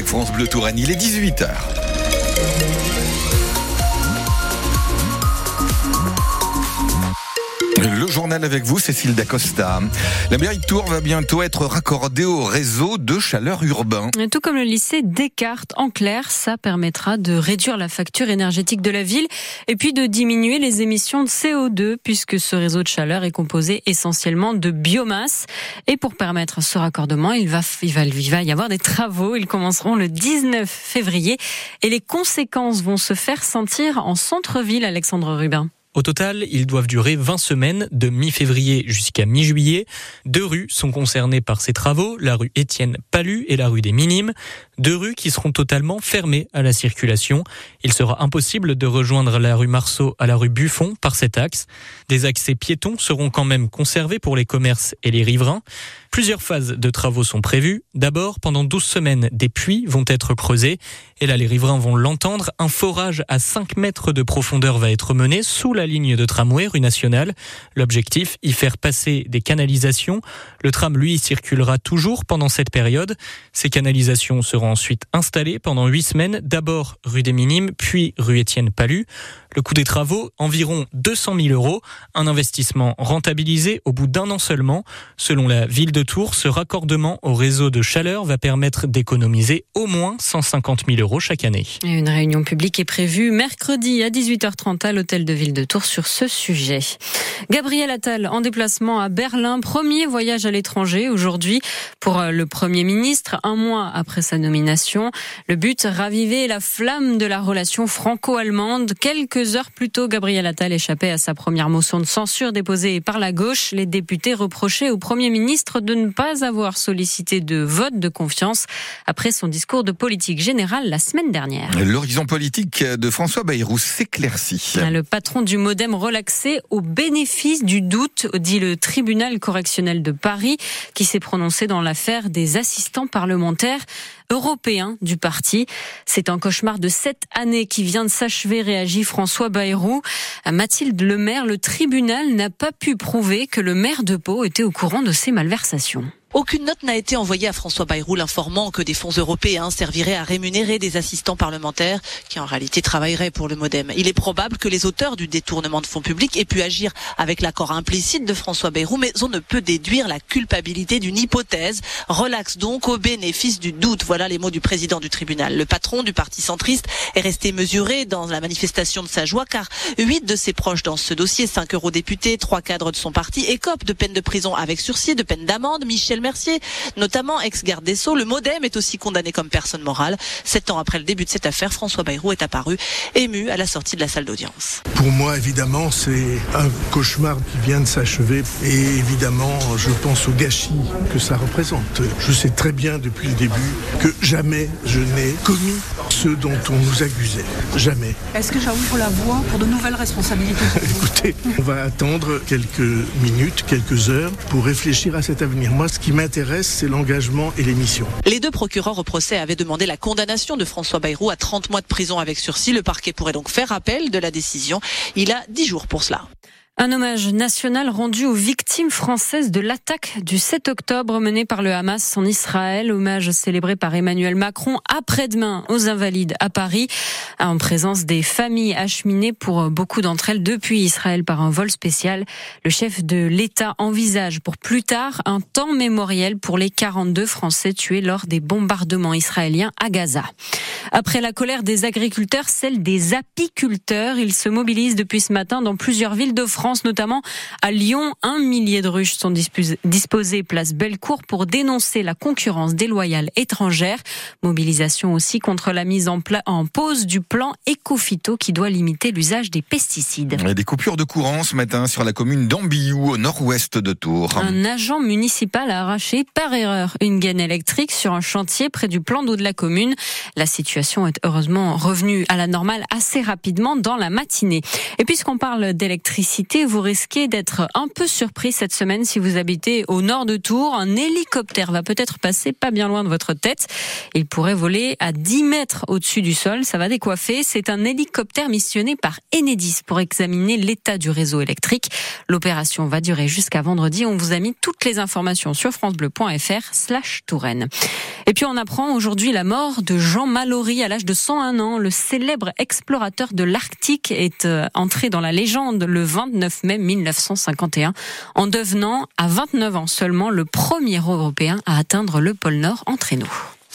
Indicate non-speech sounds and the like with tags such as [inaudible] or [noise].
avec France Bleu Touraine. Il est 18h. Journal avec vous, Cécile Dacosta. La mairie de Tours va bientôt être raccordée au réseau de chaleur urbain. Tout comme le lycée Descartes, en clair, ça permettra de réduire la facture énergétique de la ville et puis de diminuer les émissions de CO2 puisque ce réseau de chaleur est composé essentiellement de biomasse. Et pour permettre ce raccordement, il il va y avoir des travaux. Ils commenceront le 19 février et les conséquences vont se faire sentir en centre-ville, Alexandre Rubin. Au total, ils doivent durer 20 semaines, de mi-février jusqu'à mi-juillet. Deux rues sont concernées par ces travaux, la rue Étienne Palu et la rue des Minimes. Deux rues qui seront totalement fermées à la circulation. Il sera impossible de rejoindre la rue Marceau à la rue Buffon par cet axe. Des accès piétons seront quand même conservés pour les commerces et les riverains. Plusieurs phases de travaux sont prévues. D'abord, pendant 12 semaines, des puits vont être creusés. Et là, les riverains vont l'entendre. Un forage à 5 mètres de profondeur va être mené sous la ligne de tramway rue nationale. L'objectif, y faire passer des canalisations. Le tram, lui, circulera toujours pendant cette période. Ces canalisations seront ensuite installées pendant 8 semaines. D'abord rue des Minimes, puis rue Étienne Palu. Le coût des travaux, environ 200 000 euros. Un investissement rentabilisé au bout d'un an seulement. Selon la ville de Tours, ce raccordement au réseau de chaleur va permettre d'économiser au moins 150 000 euros chaque année. Une réunion publique est prévue mercredi à 18h30 à l'hôtel de ville de Tours sur ce sujet. Gabriel Attal en déplacement à Berlin, premier voyage à l'étranger aujourd'hui pour le Premier ministre, un mois après sa nomination. Le but, raviver la flamme de la relation franco-allemande. Quelques heures plus tôt, Gabriel Attal échappait à sa première motion de censure déposée par la gauche. Les députés reprochaient au Premier ministre de ne pas avoir sollicité de vote de confiance après son discours de politique générale la semaine dernière. L'horizon politique de François Bayrou s'éclaircit. Le patron du Modem relaxé au bénéfice du doute, dit le tribunal correctionnel de Paris, qui s'est prononcé dans l'affaire des assistants parlementaires européens du parti. C'est un cauchemar de sept années qui vient de s'achever, réagit François Bayrou. À Mathilde Lemaire, le tribunal n'a pas pu prouver que le maire de Pau était au courant de ces malversations. Aucune note n'a été envoyée à François Bayrou l'informant que des fonds européens serviraient à rémunérer des assistants parlementaires qui en réalité travailleraient pour le Modem. Il est probable que les auteurs du détournement de fonds publics aient pu agir avec l'accord implicite de François Bayrou, mais on ne peut déduire la culpabilité d'une hypothèse. Relaxe donc au bénéfice du doute. Voilà les mots du président du tribunal. Le patron du parti centriste est resté mesuré dans la manifestation de sa joie car huit de ses proches dans ce dossier, cinq eurodéputés, trois cadres de son parti, écopent de peine de prison avec sursis, de peine d'amende. Michel Mercier, notamment ex-garde des Sceaux. Le Modem est aussi condamné comme personne morale. Sept ans après le début de cette affaire, François Bayrou est apparu ému à la sortie de la salle d'audience. Pour moi, évidemment, c'est un cauchemar qui vient de s'achever. Et évidemment, je pense au gâchis que ça représente. Je sais très bien depuis le début que jamais je n'ai commis ce dont on nous accusait. Jamais. Est-ce que ça ouvre la voie pour de nouvelles responsabilités? [laughs] Écoutez, on va attendre quelques minutes, quelques heures pour réfléchir à cet avenir. Moi, ce qui m'intéresse, c'est l'engagement et les missions. Les deux procureurs au procès avaient demandé la condamnation de François Bayrou à 30 mois de prison avec sursis. Le parquet pourrait donc faire appel de la décision. Il a 10 jours pour cela. Un hommage national rendu aux victimes françaises de l'attaque du 7 octobre menée par le Hamas en Israël. Hommage célébré par Emmanuel Macron après-demain aux Invalides à Paris, en présence des familles acheminées pour beaucoup d'entre elles depuis Israël par un vol spécial. Le chef de l'État envisage pour plus tard un temps mémoriel pour les 42 Français tués lors des bombardements israéliens à Gaza. Après la colère des agriculteurs, celle des apiculteurs, ils se mobilisent depuis ce matin dans plusieurs villes de France notamment à Lyon. Un millier de ruches sont disposées place Bellecour pour dénoncer la concurrence déloyale étrangère. Mobilisation aussi contre la mise en, en pause du plan Ecofito qui doit limiter l'usage des pesticides. A des coupures de courant ce matin sur la commune d'Ambiou au nord-ouest de Tours. Un agent municipal a arraché par erreur une gaine électrique sur un chantier près du plan d'eau de la commune. La situation est heureusement revenue à la normale assez rapidement dans la matinée. Et puisqu'on parle d'électricité, vous risquez d'être un peu surpris cette semaine si vous habitez au nord de Tours. Un hélicoptère va peut-être passer pas bien loin de votre tête. Il pourrait voler à 10 mètres au-dessus du sol. Ça va décoiffer. C'est un hélicoptère missionné par Enedis pour examiner l'état du réseau électrique. L'opération va durer jusqu'à vendredi. On vous a mis toutes les informations sur francebleu.fr slash Touraine. Et puis on apprend aujourd'hui la mort de Jean Mallory à l'âge de 101 ans. Le célèbre explorateur de l'Arctique est euh, entré dans la légende le 29 mai 1951 en devenant à 29 ans seulement le premier Européen à atteindre le pôle Nord en traîneau.